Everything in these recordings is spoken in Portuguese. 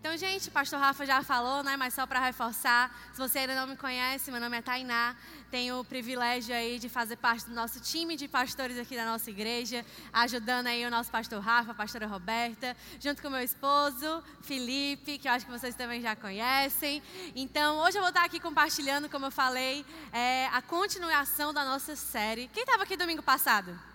Então, gente, o pastor Rafa já falou, né? Mas só para reforçar, se você ainda não me conhece, meu nome é Tainá. Tenho o privilégio aí de fazer parte do nosso time de pastores aqui da nossa igreja, ajudando aí o nosso pastor Rafa, a pastora Roberta, junto com meu esposo, Felipe, que eu acho que vocês também já conhecem. Então, hoje eu vou estar aqui compartilhando, como eu falei, é, a continuação da nossa série. Quem estava aqui domingo passado?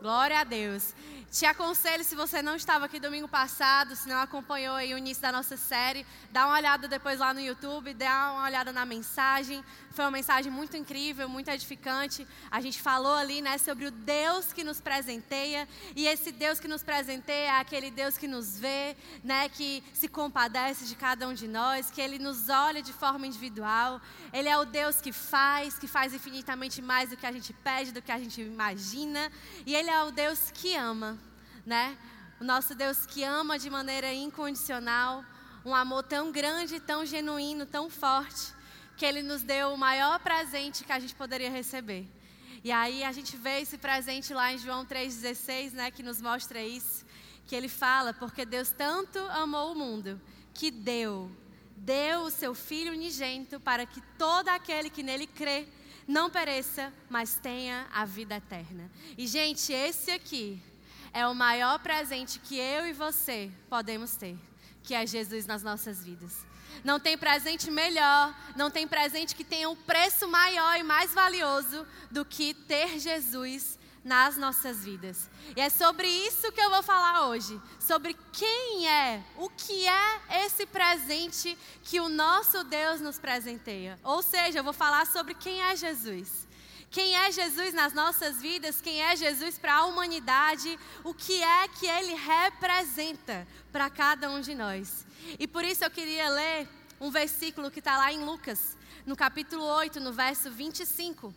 Glória a Deus. Te aconselho, se você não estava aqui domingo passado, se não acompanhou o início da nossa série, dá uma olhada depois lá no YouTube, dá uma olhada na mensagem. Foi uma mensagem muito incrível, muito edificante. A gente falou ali, né, sobre o Deus que nos presenteia, e esse Deus que nos presenteia é aquele Deus que nos vê, né, que se compadece de cada um de nós, que ele nos olha de forma individual. Ele é o Deus que faz, que faz infinitamente mais do que a gente pede, do que a gente imagina, e ele é o Deus que ama né? O nosso Deus que ama de maneira incondicional, um amor tão grande, tão genuíno, tão forte, que Ele nos deu o maior presente que a gente poderia receber. E aí a gente vê esse presente lá em João 3,16, né, que nos mostra isso, que ele fala, porque Deus tanto amou o mundo, que deu, deu o seu Filho unigênito para que todo aquele que nele crê não pereça, mas tenha a vida eterna. E gente, esse aqui é o maior presente que eu e você podemos ter, que é Jesus nas nossas vidas. Não tem presente melhor, não tem presente que tenha um preço maior e mais valioso do que ter Jesus nas nossas vidas. E é sobre isso que eu vou falar hoje, sobre quem é, o que é esse presente que o nosso Deus nos presenteia. Ou seja, eu vou falar sobre quem é Jesus. Quem é Jesus nas nossas vidas, quem é Jesus para a humanidade, o que é que ele representa para cada um de nós. E por isso eu queria ler um versículo que está lá em Lucas, no capítulo 8, no verso 25.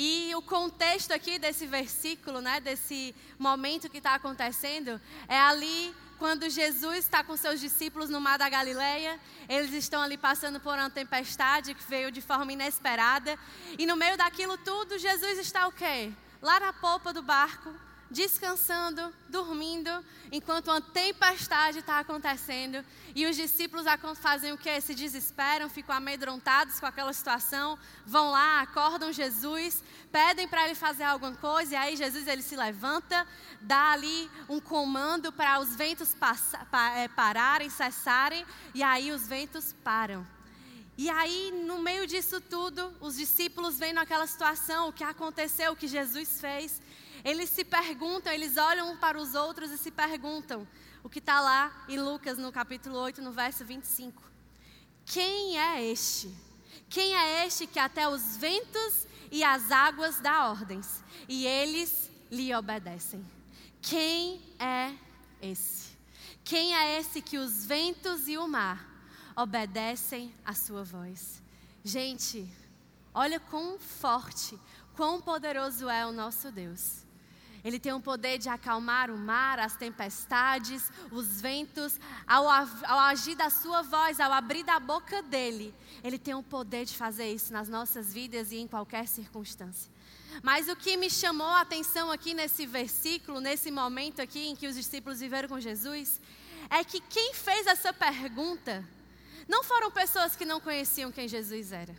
E o contexto aqui desse versículo, né, desse momento que está acontecendo, é ali quando Jesus está com seus discípulos no mar da Galileia, eles estão ali passando por uma tempestade que veio de forma inesperada, e no meio daquilo tudo, Jesus está o quê? Lá na polpa do barco, descansando, dormindo, enquanto uma tempestade está acontecendo. E os discípulos fazem o que? Se desesperam, ficam amedrontados com aquela situação, vão lá, acordam Jesus, pedem para ele fazer alguma coisa, e aí Jesus ele se levanta, dá ali um comando para os ventos é, pararem, cessarem, e aí os ventos param. E aí, no meio disso tudo, os discípulos vendo aquela situação, o que aconteceu, o que Jesus fez, eles se perguntam, eles olham um para os outros e se perguntam, o que está lá em Lucas no capítulo 8, no verso 25. Quem é este? Quem é este que até os ventos e as águas dá ordens e eles lhe obedecem? Quem é esse? Quem é esse que os ventos e o mar obedecem à sua voz? Gente, olha quão forte, quão poderoso é o nosso Deus. Ele tem o poder de acalmar o mar, as tempestades, os ventos. Ao, ao, agir da sua voz, ao abrir da boca dele, ele tem o poder de fazer isso nas nossas vidas e em qualquer circunstância. Mas o que me chamou a atenção aqui nesse versículo, nesse momento aqui em que os discípulos viveram com Jesus, é que quem fez essa pergunta não foram pessoas que não conheciam quem Jesus era.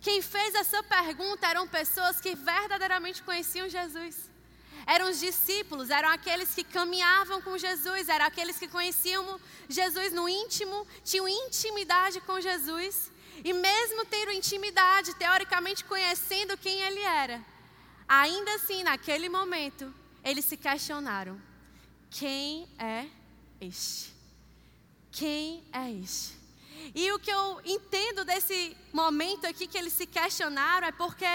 Quem fez essa pergunta eram pessoas que verdadeiramente conheciam Jesus eram os discípulos, eram aqueles que caminhavam com Jesus, eram aqueles que conheciam Jesus no íntimo, tinham intimidade com Jesus. E mesmo tendo intimidade, teoricamente conhecendo quem ele era, ainda assim, naquele momento, eles se questionaram: quem é este? Quem é este? E o que eu entendo desse momento aqui que eles se questionaram é porque,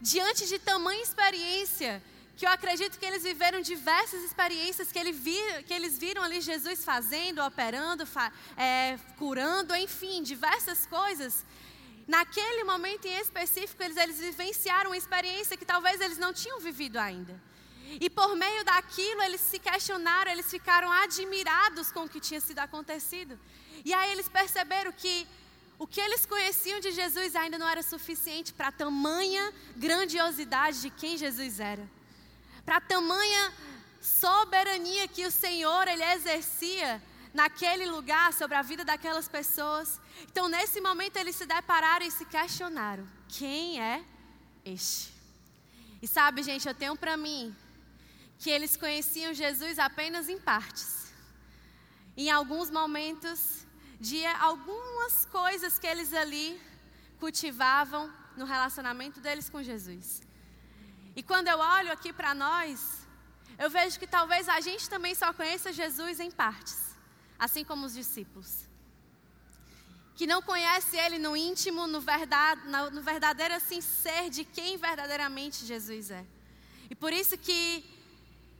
diante de tamanha experiência, que eu acredito que eles viveram diversas experiências que, ele que eles viram ali Jesus fazendo, operando, fa, é, curando, enfim, diversas coisas. Naquele momento em específico, eles, eles vivenciaram uma experiência que talvez eles não tinham vivido ainda. E por meio daquilo, eles se questionaram, eles ficaram admirados com o que tinha sido acontecido. E aí eles perceberam que o que eles conheciam de Jesus ainda não era suficiente para tamanha grandiosidade de quem Jesus era para tamanha soberania que o Senhor ele exercia naquele lugar, sobre a vida daquelas pessoas. Então, nesse momento, eles se depararam e se questionaram: quem é este? E sabe, gente, eu tenho para mim que eles conheciam Jesus apenas em partes. Em alguns momentos, de algumas coisas que eles ali cultivavam no relacionamento deles com Jesus. E quando eu olho aqui para nós, eu vejo que talvez a gente também só conheça Jesus em partes, assim como os discípulos. Que não conhece Ele no íntimo, no, verdade, no verdadeiro assim ser de quem verdadeiramente Jesus é. E por isso que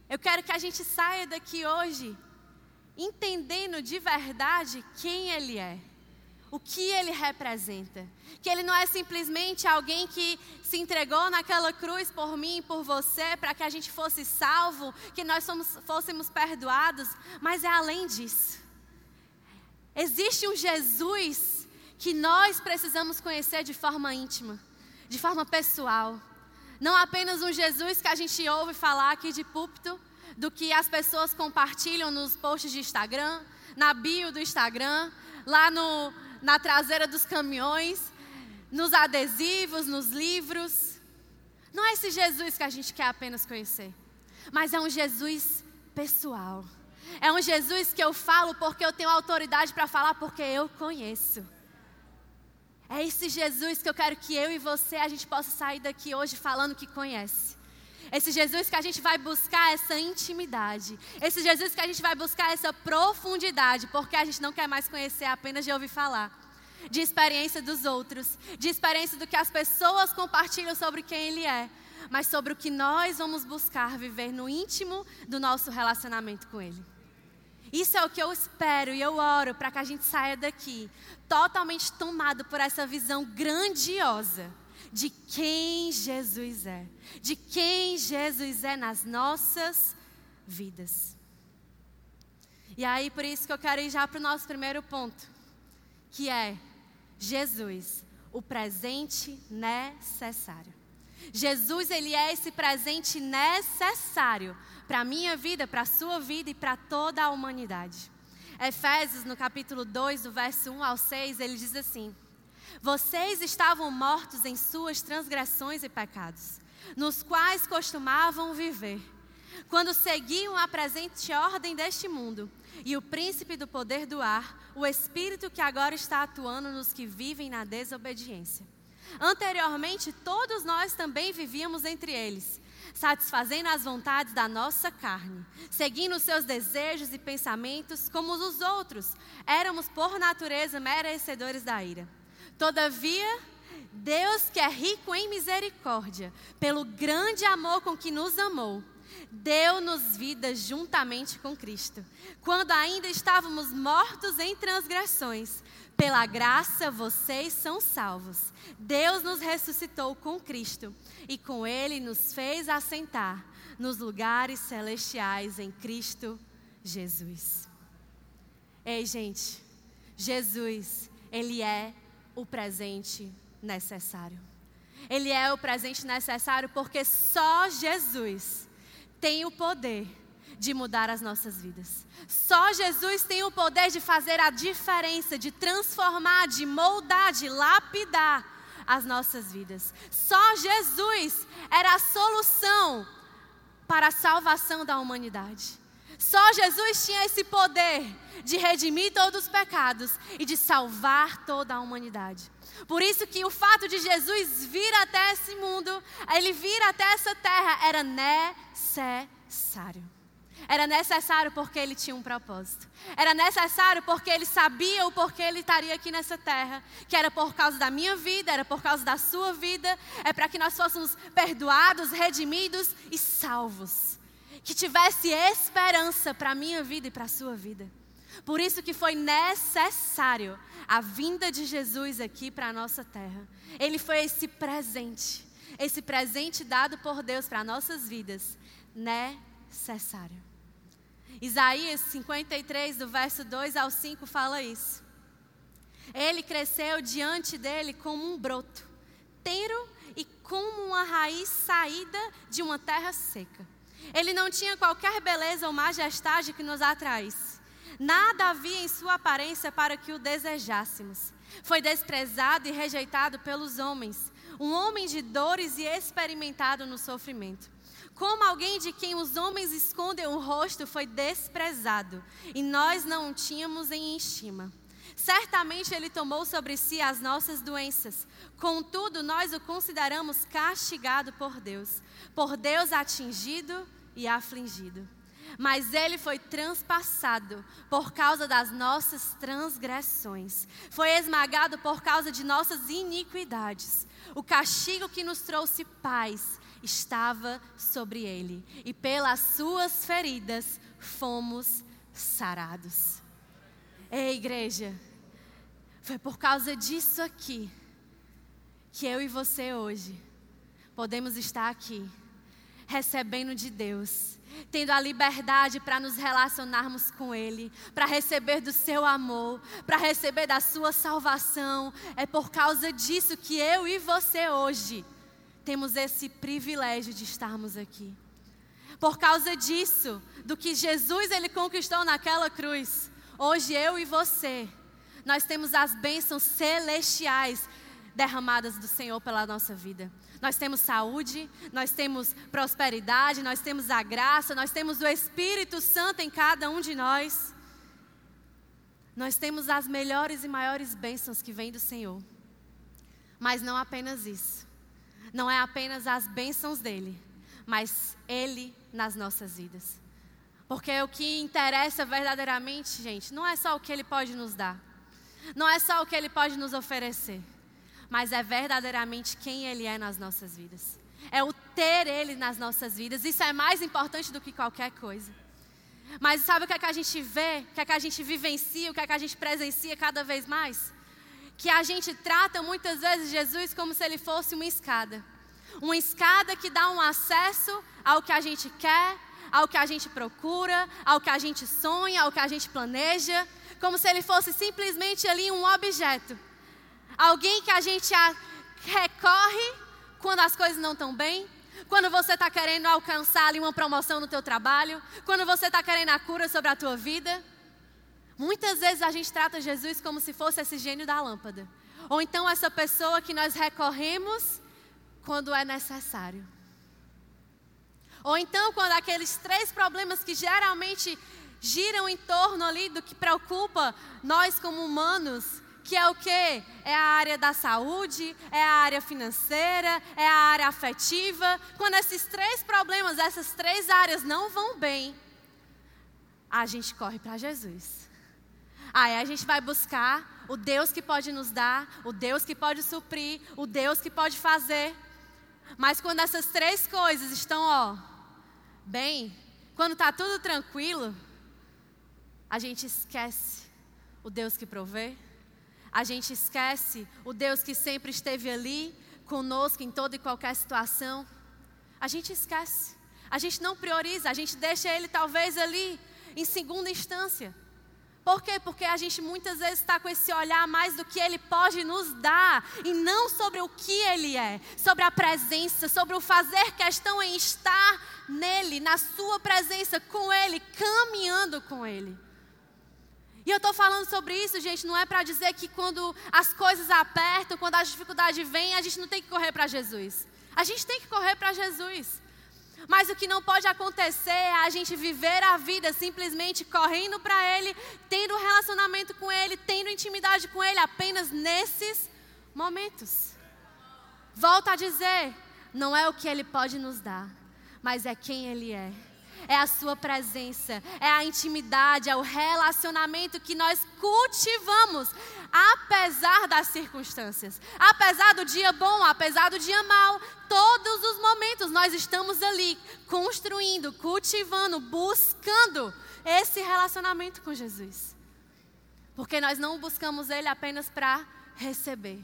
eu quero que a gente saia daqui hoje entendendo de verdade quem Ele é o que ele representa. Que ele não é simplesmente alguém que se entregou naquela cruz por mim e por você, para que a gente fosse salvo, que nós somos, fôssemos perdoados, mas é além disso. Existe um Jesus que nós precisamos conhecer de forma íntima, de forma pessoal. Não apenas um Jesus que a gente ouve falar aqui de púlpito, do que as pessoas compartilham nos posts de Instagram, na bio do Instagram, lá no, na traseira dos caminhões, nos adesivos, nos livros. Não é esse Jesus que a gente quer apenas conhecer, mas é um Jesus pessoal. É um Jesus que eu falo porque eu tenho autoridade para falar, porque eu conheço. É esse Jesus que eu quero que eu e você a gente possa sair daqui hoje falando que conhece. Esse Jesus que a gente vai buscar essa intimidade. Esse Jesus que a gente vai buscar essa profundidade, porque a gente não quer mais conhecer apenas de ouvir falar. De experiência dos outros, de experiência do que as pessoas compartilham sobre quem Ele é, mas sobre o que nós vamos buscar viver no íntimo do nosso relacionamento com Ele. Isso é o que eu espero e eu oro para que a gente saia daqui totalmente tomado por essa visão grandiosa de quem Jesus é, de quem Jesus é nas nossas vidas. E aí, por isso que eu quero ir já para o nosso primeiro ponto, que é Jesus, o presente necessário. Jesus, ele é esse presente necessário para a minha vida, para a sua vida e para toda a humanidade. Efésios, no capítulo 2, do verso 1 ao 6, ele diz assim: vocês estavam mortos em suas transgressões e pecados, nos quais costumavam viver, quando seguiam a presente ordem deste mundo e o príncipe do poder do ar, o espírito que agora está atuando nos que vivem na desobediência. Anteriormente, todos nós também vivíamos entre eles, satisfazendo as vontades da nossa carne, seguindo seus desejos e pensamentos como os outros. Éramos, por natureza, merecedores da ira. Todavia, Deus, que é rico em misericórdia, pelo grande amor com que nos amou, deu-nos vida juntamente com Cristo. Quando ainda estávamos mortos em transgressões, pela graça vocês são salvos. Deus nos ressuscitou com Cristo e com Ele nos fez assentar nos lugares celestiais em Cristo Jesus. Ei, gente, Jesus, Ele é o presente necessário. Ele é o presente necessário porque só Jesus tem o poder de mudar as nossas vidas. Só Jesus tem o poder de fazer a diferença, de transformar, de moldar, de lapidar as nossas vidas. Só Jesus era a solução para a salvação da humanidade. Só Jesus tinha esse poder de redimir todos os pecados e de salvar toda a humanidade. Por isso que o fato de Jesus vir até esse mundo, ele vir até essa terra, era necessário. Era necessário porque ele tinha um propósito. Era necessário porque ele sabia o porquê ele estaria aqui nessa terra. Que era por causa da minha vida, era por causa da sua vida. É para que nós fôssemos perdoados, redimidos e salvos que tivesse esperança para a minha vida e para a sua vida. Por isso que foi necessário a vinda de Jesus aqui para a nossa terra. Ele foi esse presente, esse presente dado por Deus para nossas vidas, necessário. Isaías 53, do verso 2 ao 5, fala isso. Ele cresceu diante dele como um broto, tenro e como uma raiz saída de uma terra seca. Ele não tinha qualquer beleza ou majestade que nos atraísse. Nada havia em sua aparência para que o desejássemos. Foi desprezado e rejeitado pelos homens, um homem de dores e experimentado no sofrimento. Como alguém de quem os homens escondem o rosto foi desprezado, e nós não o tínhamos em estima. Certamente ele tomou sobre si as nossas doenças, contudo nós o consideramos castigado por Deus, por Deus atingido e afligido. Mas ele foi transpassado por causa das nossas transgressões, foi esmagado por causa de nossas iniquidades. O castigo que nos trouxe paz estava sobre ele, e pelas suas feridas fomos sarados. Ei, igreja, foi por causa disso aqui que eu e você hoje podemos estar aqui, recebendo de Deus, tendo a liberdade para nos relacionarmos com Ele, para receber do Seu amor, para receber da Sua salvação. É por causa disso que eu e você hoje temos esse privilégio de estarmos aqui. Por causa disso, do que Jesus ele conquistou naquela cruz, hoje eu e você, nós temos as bênçãos celestiais derramadas do Senhor pela nossa vida. Nós temos saúde, nós temos prosperidade, nós temos a graça, nós temos o Espírito Santo em cada um de nós. Nós temos as melhores e maiores bênçãos que vêm do Senhor. Mas não apenas isso. Não é apenas as bênçãos dele, mas ele nas nossas vidas. Porque o que interessa verdadeiramente, gente, não é só o que ele pode nos dar. Não é só o que ele pode nos oferecer mas é verdadeiramente quem Ele é nas nossas vidas. É o ter Ele nas nossas vidas. Isso é mais importante do que qualquer coisa. Mas sabe o que é que a gente vê, o que é que a gente vivencia, o que é que a gente presencia cada vez mais? Que a gente trata muitas vezes Jesus como se ele fosse uma escada. Uma escada que dá um acesso ao que a gente quer, ao que a gente procura, ao que a gente sonha, ao que a gente planeja, como se ele fosse simplesmente ali um objeto Alguém que a gente recorre quando as coisas não estão bem, quando você está querendo alcançar ali uma promoção no teu trabalho, quando você está querendo a cura sobre a tua vida. Muitas vezes a gente trata Jesus como se fosse esse gênio da lâmpada. Ou então essa pessoa que nós recorremos quando é necessário. Ou então quando aqueles três problemas que geralmente giram em torno ali do que preocupa nós como humanos, que é o que? É a área da saúde, é a área financeira, é a área afetiva. Quando esses três problemas, essas três áreas não vão bem, a gente corre para Jesus. Aí a gente vai buscar o Deus que pode nos dar, o Deus que pode suprir, o Deus que pode fazer. Mas quando essas três coisas estão, ó, bem, quando está tudo tranquilo, a gente esquece o Deus que provê, a gente esquece o Deus que sempre esteve ali conosco em toda e qualquer situação. A gente esquece. A gente não prioriza, a gente deixa ele talvez ali em segunda instância. Por quê? Porque a gente muitas vezes está com esse olhar mais do que ele pode nos dar e não sobre o que ele é, sobre a presença, sobre o fazer questão em estar nele, na sua presença, com ele, caminhando com ele. E eu estou falando sobre isso, gente, não é para dizer que quando as coisas apertam, quando as dificuldades vêm, a gente não tem que correr para Jesus. A gente tem que correr para Jesus. Mas o que não pode acontecer é a gente viver a vida simplesmente correndo para Ele, tendo relacionamento com Ele, tendo intimidade com Ele apenas nesses momentos. Volto a dizer, não é o que Ele pode nos dar, mas é quem Ele é é a Sua presença, é a intimidade, é o relacionamento que nós cultivamos, apesar das circunstâncias, apesar do dia bom, apesar do dia mau, todos os momentos nós estamos ali construindo, cultivando, buscando esse relacionamento com Jesus. Porque nós não buscamos Ele apenas para receber,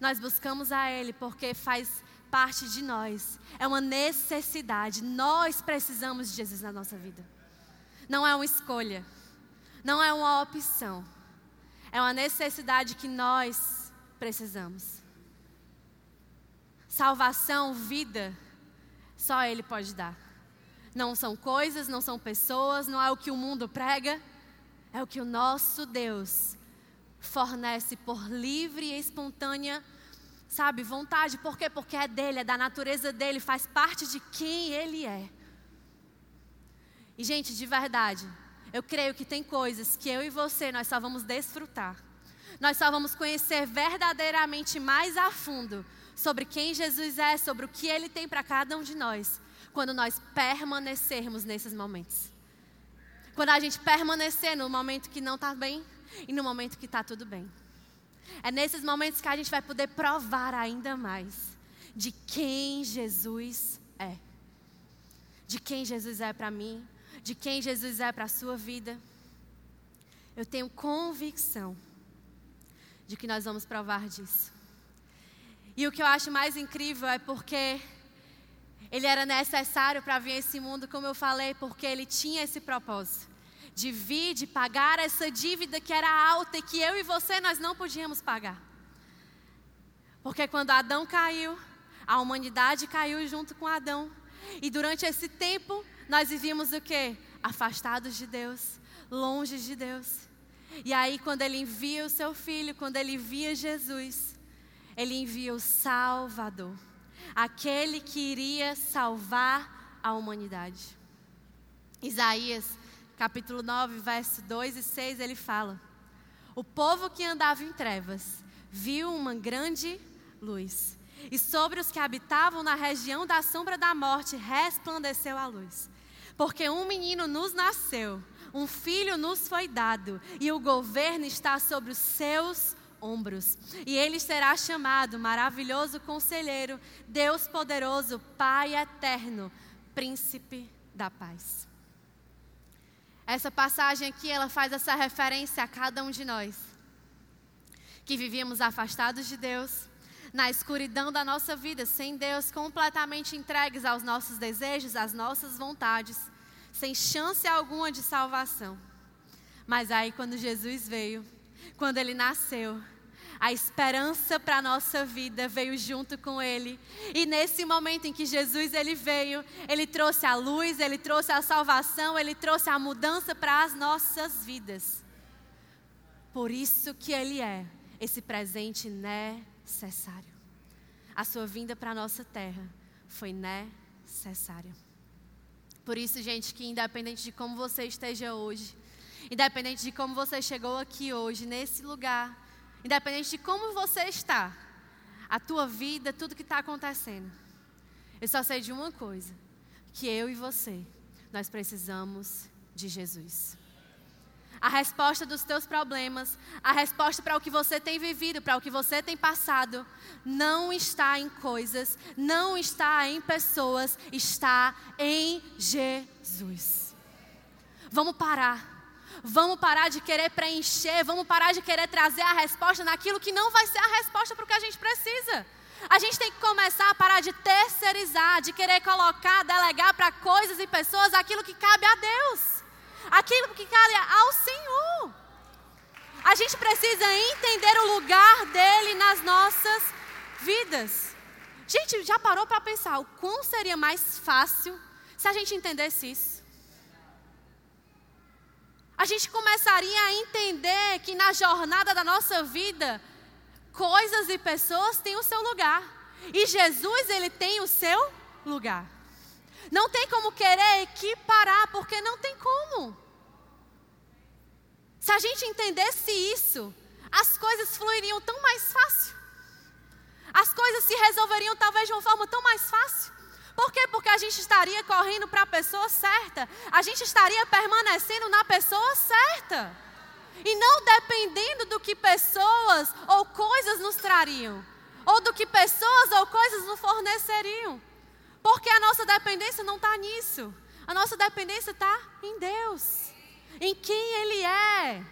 nós buscamos a Ele porque faz parte de nós, é uma necessidade. Nós precisamos de Jesus na nossa vida. Não é uma escolha, não é uma opção, é uma necessidade que nós precisamos. Salvação, vida, só Ele pode dar. Não são coisas, não são pessoas, não é o que o mundo prega, é o que o nosso Deus fornece por livre e espontânea, sabe, vontade. Por quê? Porque é dele, é da natureza dele, faz parte de quem ele é. E, gente, de verdade, eu creio que tem coisas que eu e você nós só vamos desfrutar. Nós só vamos conhecer verdadeiramente mais a fundo sobre quem Jesus é, sobre o que ele tem para cada um de nós, quando nós permanecermos nesses momentos. Quando a gente permanecer no momento que não está bem e no momento que está tudo bem. É nesses momentos que a gente vai poder provar ainda mais de quem Jesus é. De quem Jesus é para mim, de quem Jesus é para a sua vida. Eu tenho convicção de que nós vamos provar disso. E o que eu acho mais incrível é porque ele era necessário para vir a esse mundo, como eu falei, porque ele tinha esse propósito de vir, de pagar essa dívida que era alta e que eu e você nós não podíamos pagar. Porque quando Adão caiu, a humanidade caiu junto com Adão. E durante esse tempo, nós vivíamos o quê? Afastados de Deus, longe de Deus. E aí, quando ele envia o seu filho, quando ele envia Jesus, ele envia o Salvador aquele que iria salvar a humanidade. Isaías, capítulo 9, verso 2 e 6, ele fala: O povo que andava em trevas viu uma grande luz, e sobre os que habitavam na região da sombra da morte resplandeceu a luz. Porque um menino nos nasceu, um filho nos foi dado, e o governo está sobre os seus ombros. E ele será chamado Maravilhoso Conselheiro, Deus Poderoso, Pai Eterno, Príncipe da Paz. Essa passagem aqui, ela faz essa referência a cada um de nós, que vivíamos afastados de Deus, na escuridão da nossa vida, sem Deus, completamente entregues aos nossos desejos, às nossas vontades, sem chance alguma de salvação. Mas aí, quando Jesus veio, quando ele nasceu, a esperança para a nossa vida veio junto com ele. E nesse momento em que Jesus ele veio, ele trouxe a luz, ele trouxe a salvação, ele trouxe a mudança para as nossas vidas. Por isso que ele é esse presente necessário. A sua vinda para a nossa terra foi necessária. Por isso, gente, que independente de como você esteja hoje, independente de como você chegou aqui hoje, nesse lugar, Independente de como você está, a tua vida, tudo que está acontecendo. Eu só sei de uma coisa: que eu e você, nós precisamos de Jesus. A resposta dos teus problemas, a resposta para o que você tem vivido, para o que você tem passado, não está em coisas, não está em pessoas, está em Jesus. Vamos parar Vamos parar de querer preencher, vamos parar de querer trazer a resposta naquilo que não vai ser a resposta para o que a gente precisa. A gente tem que começar a parar de terceirizar, de querer colocar, delegar para coisas e pessoas aquilo que cabe a Deus, aquilo que cabe ao Senhor. A gente precisa entender o lugar dele nas nossas vidas. Gente, já parou para pensar o quão seria mais fácil se a gente entendesse isso? A gente começaria a entender que na jornada da nossa vida, coisas e pessoas têm o seu lugar. E Jesus, ele tem o seu lugar. Não tem como querer equiparar, porque não tem como. Se a gente entendesse isso, as coisas fluiriam tão mais fácil. As coisas se resolveriam talvez de uma forma tão mais fácil. Por quê? Porque a gente estaria correndo para a pessoa certa. A gente estaria permanecendo na pessoa certa. E não dependendo do que pessoas ou coisas nos trariam. Ou do que pessoas ou coisas nos forneceriam. Porque a nossa dependência não está nisso. A nossa dependência está em Deus. Em quem Ele é.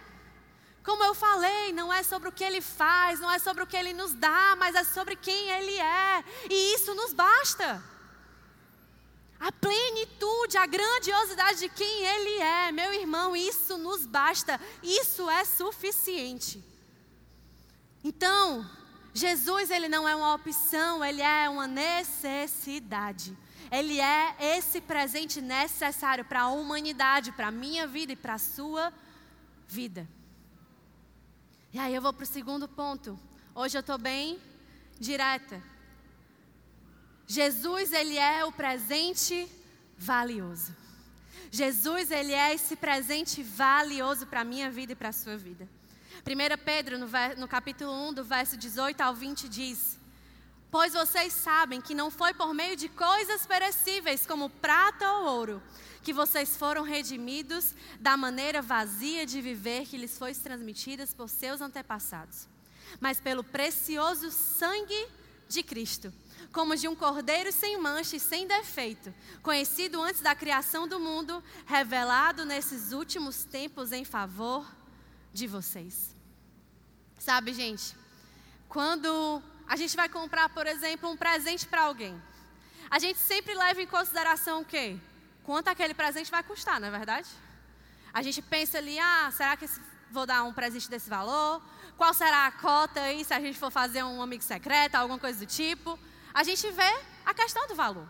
Como eu falei, não é sobre o que Ele faz, não é sobre o que Ele nos dá, mas é sobre quem Ele é. E isso nos basta a plenitude, a grandiosidade de quem Ele é. Meu irmão, isso nos basta, isso é suficiente. Então, Jesus, ele não é uma opção, ele é uma necessidade. Ele é esse presente necessário para a humanidade, para a minha vida e para a sua vida. E aí eu vou para o segundo ponto. Hoje eu estou bem direta. Jesus, ele é o presente valioso. Jesus, ele é esse presente valioso para a minha vida e para a sua vida. 1 Pedro, no, no capítulo 1, do verso 18 ao 20, diz: Pois vocês sabem que não foi por meio de coisas perecíveis, como prata ou ouro, que vocês foram redimidos da maneira vazia de viver que lhes foi transmitida por seus antepassados, mas pelo precioso sangue de Cristo como de um cordeiro sem mancha e sem defeito, conhecido antes da criação do mundo, revelado nesses últimos tempos em favor de vocês. Sabe, gente, quando a gente vai comprar, por exemplo, um presente para alguém, a gente sempre leva em consideração o quê? Quanto aquele presente vai custar, não é verdade? A gente pensa ali, ah, será que vou dar um presente desse valor? Qual será a cota aí se a gente for fazer um amigo secreto, alguma coisa do tipo? A gente vê a questão do valor.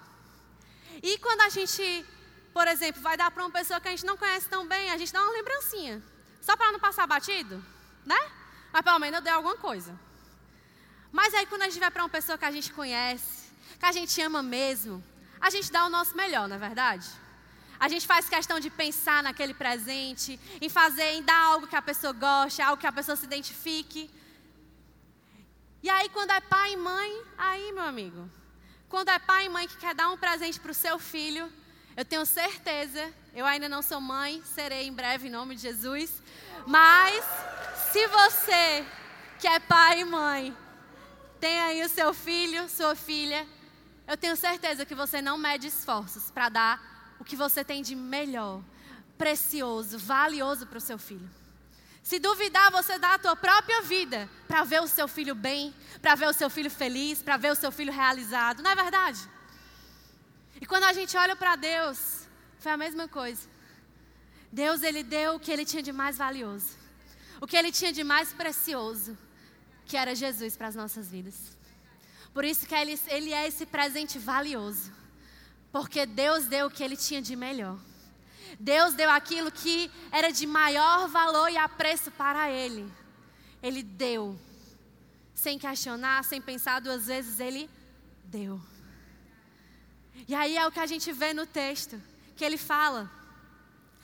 E quando a gente, por exemplo, vai dar para uma pessoa que a gente não conhece tão bem, a gente dá uma lembrancinha. Só para não passar batido, né? Mas pelo menos eu dei alguma coisa. Mas aí quando a gente vai para uma pessoa que a gente conhece, que a gente ama mesmo, a gente dá o nosso melhor, não é verdade? A gente faz questão de pensar naquele presente, em fazer, em dar algo que a pessoa goste, algo que a pessoa se identifique. E aí, quando é pai e mãe, aí, meu amigo, quando é pai e mãe que quer dar um presente para o seu filho, eu tenho certeza, eu ainda não sou mãe, serei em breve em nome de Jesus, mas se você que é pai e mãe, tem aí o seu filho, sua filha, eu tenho certeza que você não mede esforços para dar o que você tem de melhor, precioso, valioso para o seu filho. Se duvidar, você dá a tua própria vida para ver o seu filho bem, para ver o seu filho feliz, para ver o seu filho realizado. Não é verdade? E quando a gente olha para Deus, foi a mesma coisa. Deus, Ele deu o que Ele tinha de mais valioso, o que Ele tinha de mais precioso, que era Jesus para as nossas vidas. Por isso que ele, ele é esse presente valioso, porque Deus deu o que Ele tinha de melhor. Deus deu aquilo que era de maior valor e apreço para Ele. Ele deu. Sem questionar, sem pensar duas vezes, Ele deu. E aí é o que a gente vê no texto, que ele fala: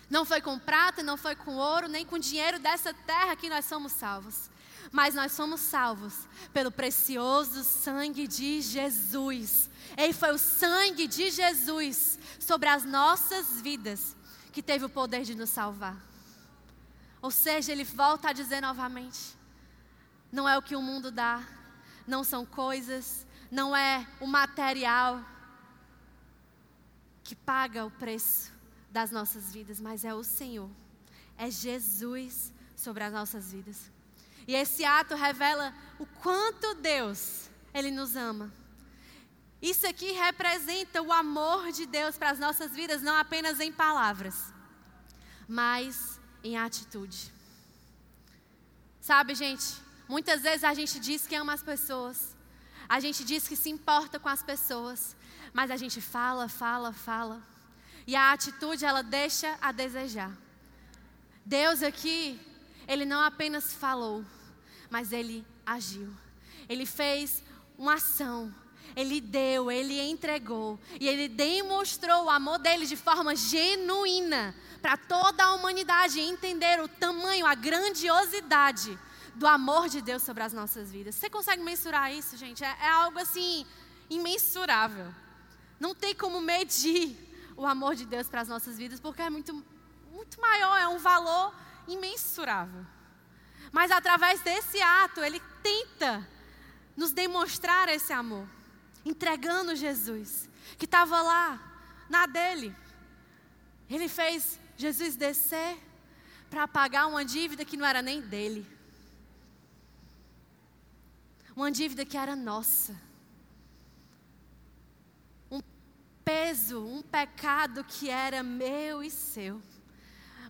Não foi com prata, não foi com ouro, nem com dinheiro dessa terra que nós somos salvos, mas nós somos salvos pelo precioso sangue de Jesus. Ei, foi o sangue de Jesus sobre as nossas vidas que teve o poder de nos salvar. Ou seja, ele volta a dizer novamente: não é o que o mundo dá, não são coisas, não é o material que paga o preço das nossas vidas, mas é o Senhor, é Jesus sobre as nossas vidas. E esse ato revela o quanto Deus, Ele nos ama. Isso aqui representa o amor de Deus para as nossas vidas, não apenas em palavras, mas em atitude. Sabe, gente, muitas vezes a gente diz que ama as pessoas, a gente diz que se importa com as pessoas, mas a gente fala, fala, fala, e a atitude ela deixa a desejar. Deus aqui, Ele não apenas falou, mas Ele agiu. Ele fez uma ação ele deu, ele entregou e ele demonstrou o amor dele de forma genuína para toda a humanidade entender o tamanho, a grandiosidade do amor de Deus sobre as nossas vidas. Você consegue mensurar isso, gente? É, é algo assim imensurável. Não tem como medir o amor de Deus para as nossas vidas porque é muito, muito maior, é um valor imensurável. Mas através desse ato, ele tenta nos demonstrar esse amor entregando Jesus, que estava lá na dele. Ele fez Jesus descer para pagar uma dívida que não era nem dele. Uma dívida que era nossa. Um peso, um pecado que era meu e seu.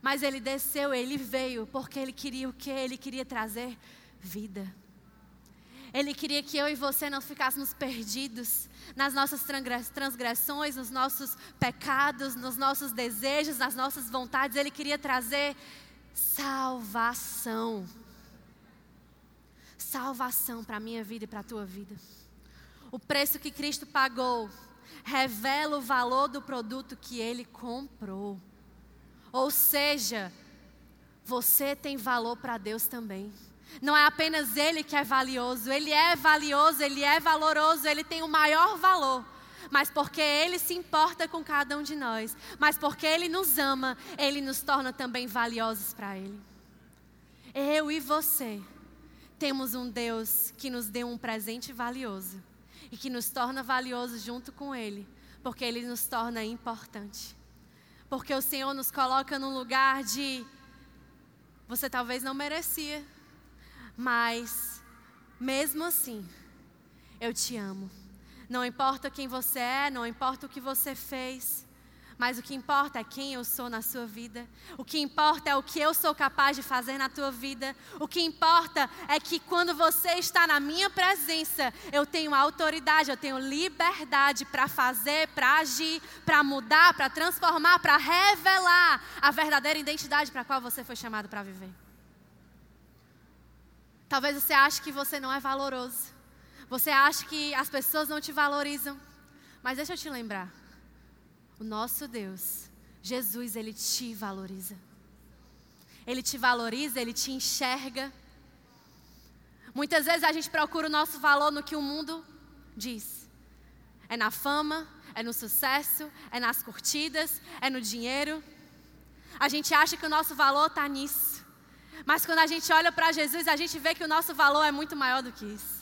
Mas ele desceu, ele veio, porque ele queria o que? Ele queria trazer vida. Ele queria que eu e você não ficássemos perdidos nas nossas transgressões, nos nossos pecados, nos nossos desejos, nas nossas vontades. Ele queria trazer salvação. Salvação para a minha vida e para a tua vida. O preço que Cristo pagou revela o valor do produto que ele comprou. Ou seja, você tem valor para Deus também. Não é apenas Ele que é valioso, Ele é valioso, Ele é valoroso, Ele tem o maior valor. Mas porque Ele se importa com cada um de nós, mas porque Ele nos ama, Ele nos torna também valiosos para Ele. Eu e você temos um Deus que nos deu um presente valioso e que nos torna valiosos junto com Ele, porque Ele nos torna importante. Porque o Senhor nos coloca num lugar de você talvez não merecia, mas, mesmo assim, eu te amo. Não importa quem você é, não importa o que você fez, mas o que importa é quem eu sou na sua vida. O que importa é o que eu sou capaz de fazer na tua vida. O que importa é que quando você está na minha presença, eu tenho autoridade, eu tenho liberdade para fazer, para agir, para mudar, para transformar, para revelar a verdadeira identidade para a qual você foi chamado para viver. Talvez você ache que você não é valoroso. Você acha que as pessoas não te valorizam. Mas deixa eu te lembrar. O nosso Deus, Jesus, ele te valoriza. Ele te valoriza, ele te enxerga. Muitas vezes a gente procura o nosso valor no que o mundo diz. É na fama, é no sucesso, é nas curtidas, é no dinheiro. A gente acha que o nosso valor está nisso. Mas quando a gente olha para Jesus, a gente vê que o nosso valor é muito maior do que isso.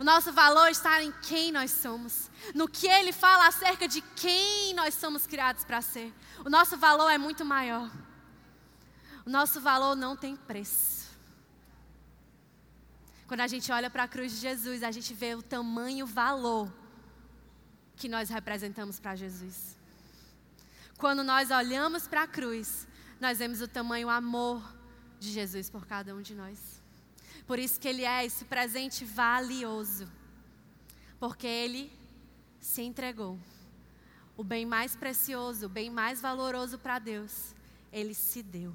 O nosso valor está em quem nós somos, no que ele fala acerca de quem nós somos criados para ser. O nosso valor é muito maior. O nosso valor não tem preço. Quando a gente olha para a cruz de Jesus, a gente vê o tamanho valor que nós representamos para Jesus. Quando nós olhamos para a cruz, nós vemos o tamanho amor de Jesus por cada um de nós. Por isso que Ele é esse presente valioso, porque Ele se entregou. O bem mais precioso, o bem mais valoroso para Deus, Ele se deu.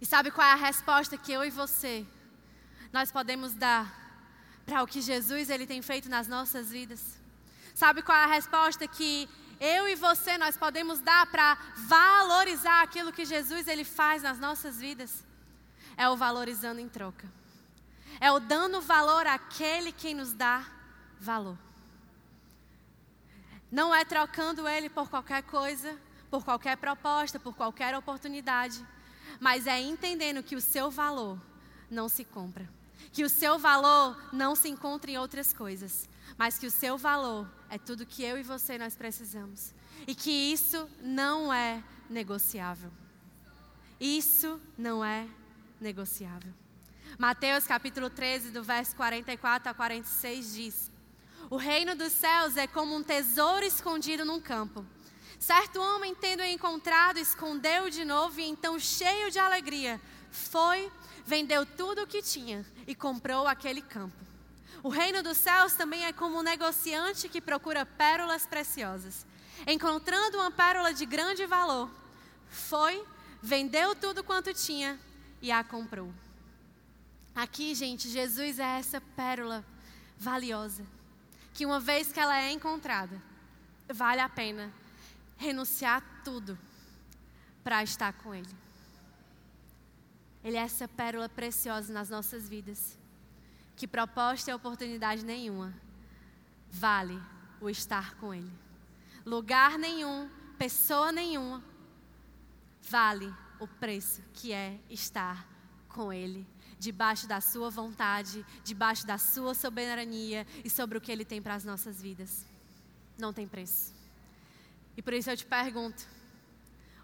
E sabe qual é a resposta que eu e você nós podemos dar para o que Jesus ele tem feito nas nossas vidas? Sabe qual é a resposta que eu e você nós podemos dar para valorizar aquilo que Jesus ele faz nas nossas vidas? É o valorizando em troca. É o dando valor àquele quem nos dá valor. Não é trocando ele por qualquer coisa, por qualquer proposta, por qualquer oportunidade, mas é entendendo que o seu valor não se compra, que o seu valor não se encontra em outras coisas, mas que o seu valor é tudo que eu e você nós precisamos. E que isso não é negociável. Isso não é negociável. Mateus capítulo 13, do verso 44 a 46 diz: O reino dos céus é como um tesouro escondido num campo. Certo homem, tendo encontrado, escondeu de novo e então, cheio de alegria, foi, vendeu tudo o que tinha e comprou aquele campo. O reino dos céus também é como um negociante que procura pérolas preciosas. Encontrando uma pérola de grande valor, foi, vendeu tudo quanto tinha e a comprou. Aqui, gente, Jesus é essa pérola valiosa, que uma vez que ela é encontrada, vale a pena renunciar tudo para estar com Ele. Ele é essa pérola preciosa nas nossas vidas que proposta e oportunidade nenhuma vale o estar com Ele. Lugar nenhum, pessoa nenhuma vale o preço que é estar com Ele, debaixo da Sua vontade, debaixo da Sua soberania e sobre o que Ele tem para as nossas vidas. Não tem preço. E por isso eu te pergunto: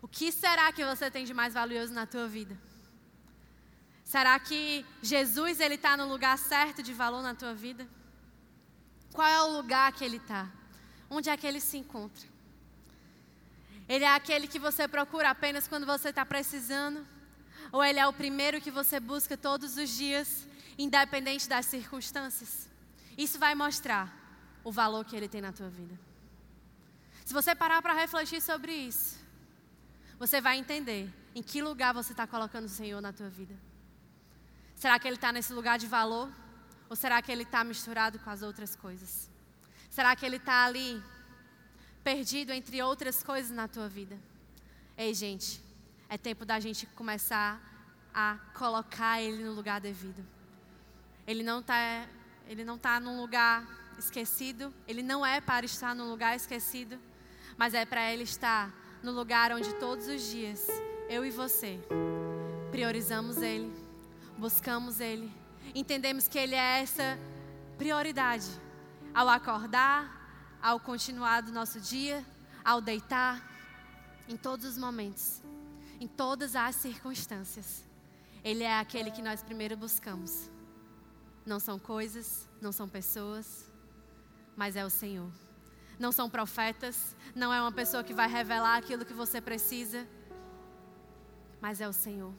o que será que você tem de mais valioso na tua vida? Será que Jesus ele está no lugar certo de valor na tua vida? Qual é o lugar que ele está? Onde é que ele se encontra? Ele é aquele que você procura apenas quando você está precisando? Ou ele é o primeiro que você busca todos os dias, independente das circunstâncias? Isso vai mostrar o valor que ele tem na tua vida. Se você parar para refletir sobre isso, você vai entender Em que lugar você está colocando o Senhor na tua vida? Será que Ele está nesse lugar de valor? Ou será que Ele está misturado com as outras coisas? Será que Ele está ali, perdido entre outras coisas na tua vida? Ei, gente, é tempo da gente começar a colocar Ele no lugar devido. Ele não está ele não tá num lugar esquecido, ele não é para estar num lugar esquecido, mas é para ele estar no lugar onde todos os dias eu e você priorizamos ele, buscamos ele, entendemos que ele é essa prioridade ao acordar, ao continuar do nosso dia, ao deitar, em todos os momentos, em todas as circunstâncias. Ele é aquele que nós primeiro buscamos. Não são coisas, não são pessoas, mas é o Senhor. Não são profetas, não é uma pessoa que vai revelar aquilo que você precisa, mas é o Senhor.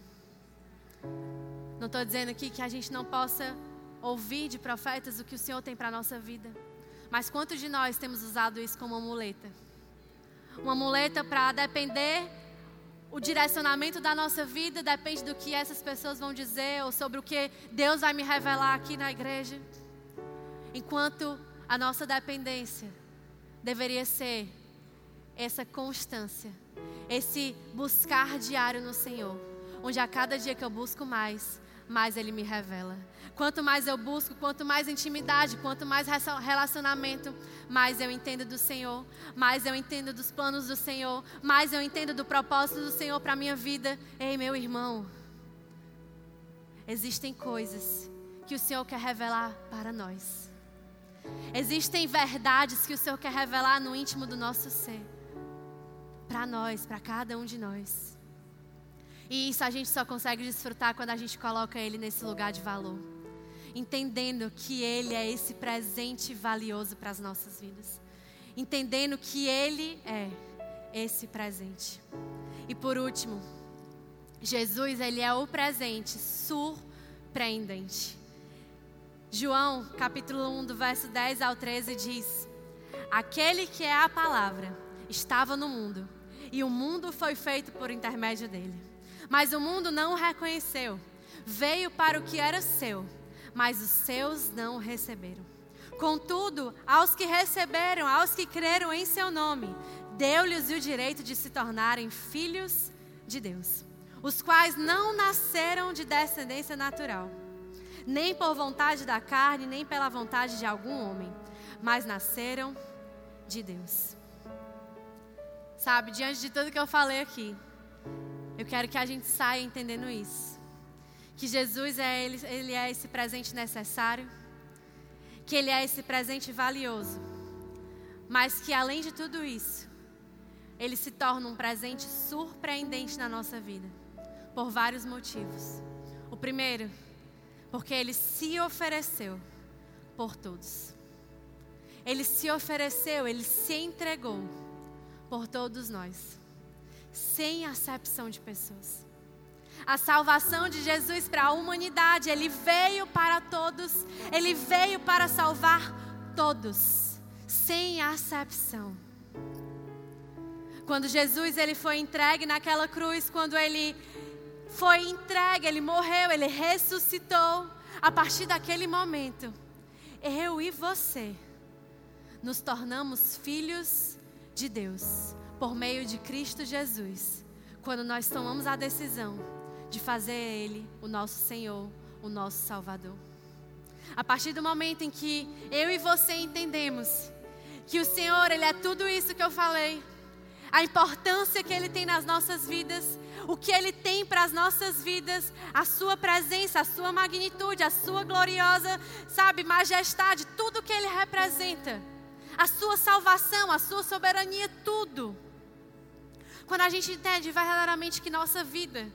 Não estou dizendo aqui que a gente não possa ouvir de profetas o que o Senhor tem para a nossa vida, mas quantos de nós temos usado isso como uma muleta? Uma muleta para depender o direcionamento da nossa vida depende do que essas pessoas vão dizer ou sobre o que Deus vai me revelar aqui na igreja. Enquanto a nossa dependência deveria ser essa constância, esse buscar diário no Senhor, onde a cada dia que eu busco mais, mais Ele me revela. Quanto mais eu busco, quanto mais intimidade, quanto mais relacionamento, mais eu entendo do Senhor, mais eu entendo dos planos do Senhor, mais eu entendo do propósito do Senhor para a minha vida. Ei, meu irmão, existem coisas que o Senhor quer revelar para nós. Existem verdades que o Senhor quer revelar no íntimo do nosso ser. Para nós, para cada um de nós. E isso a gente só consegue desfrutar quando a gente coloca Ele nesse lugar de valor. Entendendo que Ele é esse presente valioso para as nossas vidas. Entendendo que Ele é esse presente. E por último, Jesus, Ele é o presente surpreendente. João, capítulo 1, do verso 10 ao 13 diz: Aquele que é a palavra estava no mundo, e o mundo foi feito por intermédio dele. Mas o mundo não o reconheceu. Veio para o que era seu, mas os seus não o receberam. Contudo, aos que receberam, aos que creram em seu nome, deu-lhes o direito de se tornarem filhos de Deus, os quais não nasceram de descendência natural nem por vontade da carne, nem pela vontade de algum homem, mas nasceram de Deus. Sabe, diante de tudo que eu falei aqui, eu quero que a gente saia entendendo isso. Que Jesus é ele, ele é esse presente necessário, que ele é esse presente valioso, mas que além de tudo isso, ele se torna um presente surpreendente na nossa vida, por vários motivos. O primeiro porque ele se ofereceu por todos. Ele se ofereceu, ele se entregou por todos nós, sem acepção de pessoas. A salvação de Jesus para a humanidade, ele veio para todos, ele veio para salvar todos, sem acepção. Quando Jesus ele foi entregue naquela cruz, quando ele foi entregue, ele morreu, ele ressuscitou. A partir daquele momento, eu e você nos tornamos filhos de Deus por meio de Cristo Jesus, quando nós tomamos a decisão de fazer Ele o nosso Senhor, o nosso Salvador. A partir do momento em que eu e você entendemos que o Senhor, Ele é tudo isso que eu falei, a importância que Ele tem nas nossas vidas, o que Ele tem para as nossas vidas, a Sua presença, a Sua magnitude, a Sua gloriosa, sabe, majestade, tudo que Ele representa, a Sua salvação, a Sua soberania, tudo. Quando a gente entende verdadeiramente que nossa vida,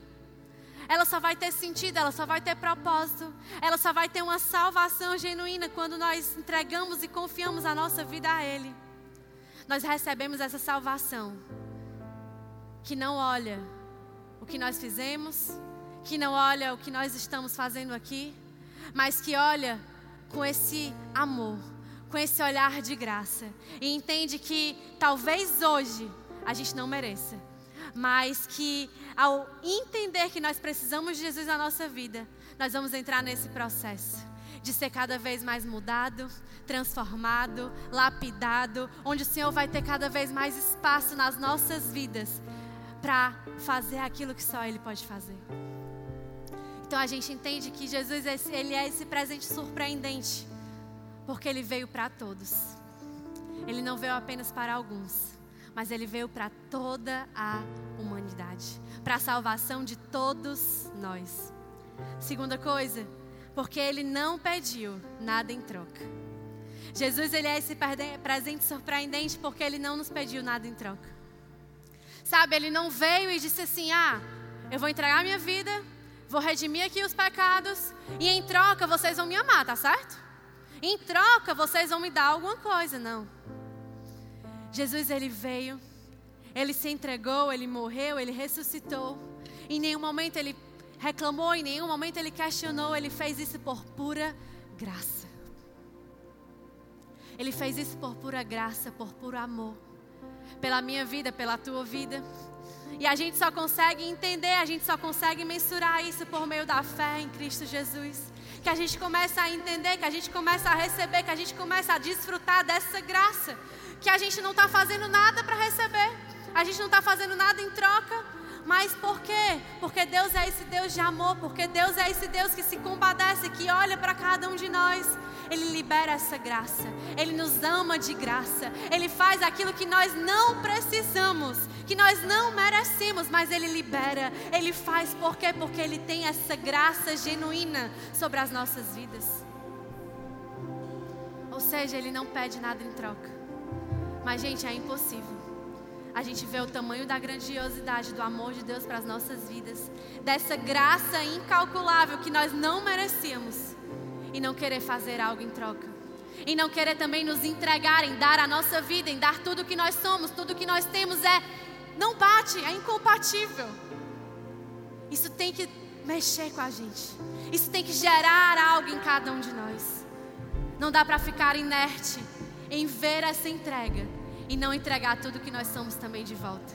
ela só vai ter sentido, ela só vai ter propósito, ela só vai ter uma salvação genuína quando nós entregamos e confiamos a nossa vida a Ele. Nós recebemos essa salvação que não olha o que nós fizemos, que não olha o que nós estamos fazendo aqui, mas que olha com esse amor, com esse olhar de graça e entende que talvez hoje a gente não mereça, mas que ao entender que nós precisamos de Jesus na nossa vida, nós vamos entrar nesse processo de ser cada vez mais mudado, transformado, lapidado, onde o Senhor vai ter cada vez mais espaço nas nossas vidas para fazer aquilo que só Ele pode fazer. Então a gente entende que Jesus ele é esse presente surpreendente, porque Ele veio para todos. Ele não veio apenas para alguns, mas Ele veio para toda a humanidade, para a salvação de todos nós. Segunda coisa, porque Ele não pediu nada em troca. Jesus ele é esse presente surpreendente porque Ele não nos pediu nada em troca. Sabe, Ele não veio e disse assim: Ah, eu vou entregar minha vida, vou redimir aqui os pecados e em troca vocês vão me amar, tá certo? Em troca vocês vão me dar alguma coisa, não. Jesus ele veio, ele se entregou, ele morreu, ele ressuscitou. Em nenhum momento ele reclamou, em nenhum momento ele questionou, ele fez isso por pura graça. Ele fez isso por pura graça, por puro amor. Pela minha vida, pela tua vida. E a gente só consegue entender, a gente só consegue mensurar isso por meio da fé em Cristo Jesus. Que a gente começa a entender, que a gente começa a receber, que a gente começa a desfrutar dessa graça. Que a gente não está fazendo nada para receber, a gente não está fazendo nada em troca. Mas por quê? Porque Deus é esse Deus de amor, porque Deus é esse Deus que se compadece, que olha para cada um de nós. Ele libera essa graça, Ele nos ama de graça, Ele faz aquilo que nós não precisamos, que nós não merecemos, mas Ele libera, Ele faz por quê? Porque Ele tem essa graça genuína sobre as nossas vidas. Ou seja, Ele não pede nada em troca. Mas, gente, é impossível a gente vê o tamanho da grandiosidade do amor de Deus para as nossas vidas, dessa graça incalculável que nós não merecíamos e não querer fazer algo em troca. E não querer também nos entregar em dar a nossa vida, em dar tudo que nós somos, tudo que nós temos é não bate, é incompatível. Isso tem que mexer com a gente. Isso tem que gerar algo em cada um de nós. Não dá para ficar inerte em ver essa entrega e não entregar tudo que nós somos também de volta.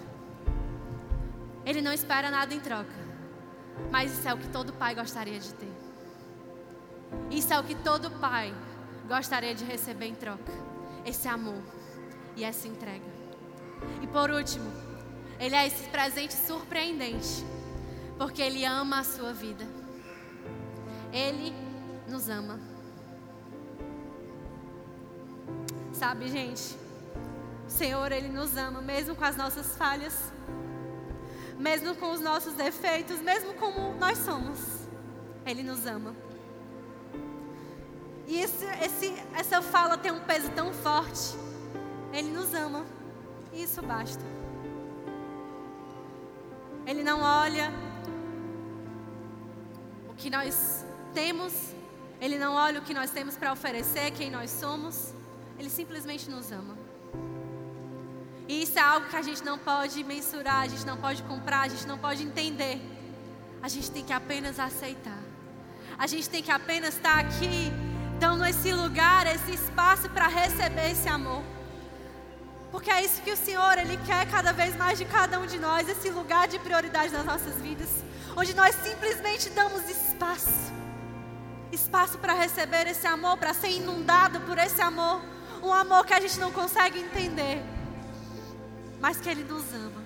Ele não espera nada em troca, mas isso é o que todo pai gostaria de ter. Isso é o que todo pai gostaria de receber em troca: esse amor e essa entrega. E por último, ele é esse presente surpreendente, porque ele ama a sua vida. Ele nos ama. Sabe, gente? O Senhor, Ele nos ama, mesmo com as nossas falhas, mesmo com os nossos defeitos, mesmo como nós somos. Ele nos ama. E esse, esse, essa fala tem um peso tão forte. Ele nos ama. E isso basta. Ele não olha o que nós temos. Ele não olha o que nós temos para oferecer, quem nós somos. Ele simplesmente nos ama. E isso é algo que a gente não pode mensurar, a gente não pode comprar, a gente não pode entender. A gente tem que apenas aceitar. A gente tem que apenas estar aqui dando esse lugar, esse espaço para receber esse amor. Porque é isso que o Senhor, Ele quer cada vez mais de cada um de nós, esse lugar de prioridade nas nossas vidas, onde nós simplesmente damos espaço espaço para receber esse amor, para ser inundado por esse amor, um amor que a gente não consegue entender, mas que Ele nos ama.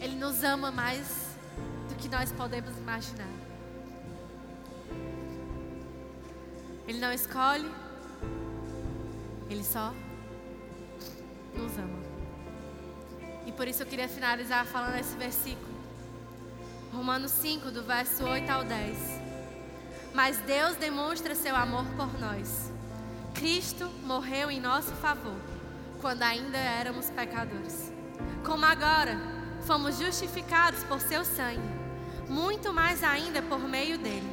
Ele nos ama mais do que nós podemos imaginar. Ele não escolhe, Ele só nos ama. E por isso eu queria finalizar falando esse versículo. Romanos 5, do verso 8 ao 10. Mas Deus demonstra seu amor por nós. Cristo morreu em nosso favor, quando ainda éramos pecadores. Como agora fomos justificados por seu sangue, muito mais ainda por meio dele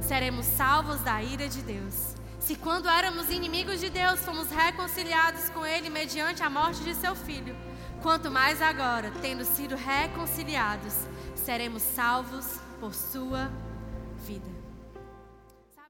seremos salvos da ira de Deus. Se quando éramos inimigos de Deus, fomos reconciliados com Ele mediante a morte de seu Filho, quanto mais agora, tendo sido reconciliados, seremos salvos por sua vida.